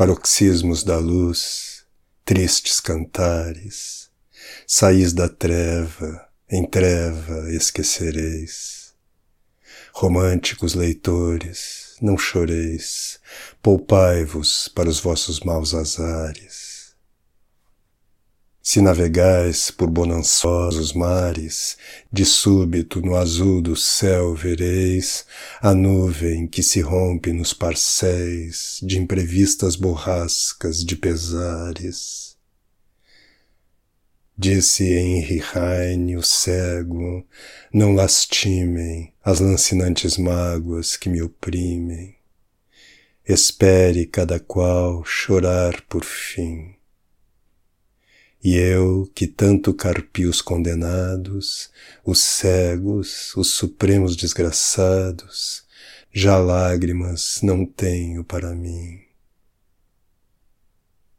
paroxismos da luz, tristes cantares, saís da treva, em treva esquecereis. Românticos leitores, não choreis, poupai-vos para os vossos maus azares se navegais por bonançosos mares, de súbito no azul do céu vereis a nuvem que se rompe nos parcéis de imprevistas borrascas de pesares. Disse Henry Heine o cego, não lastimem as lancinantes mágoas que me oprimem. Espere cada qual chorar por fim e eu, que tanto carpi os condenados, os cegos, os supremos desgraçados, já lágrimas não tenho para mim.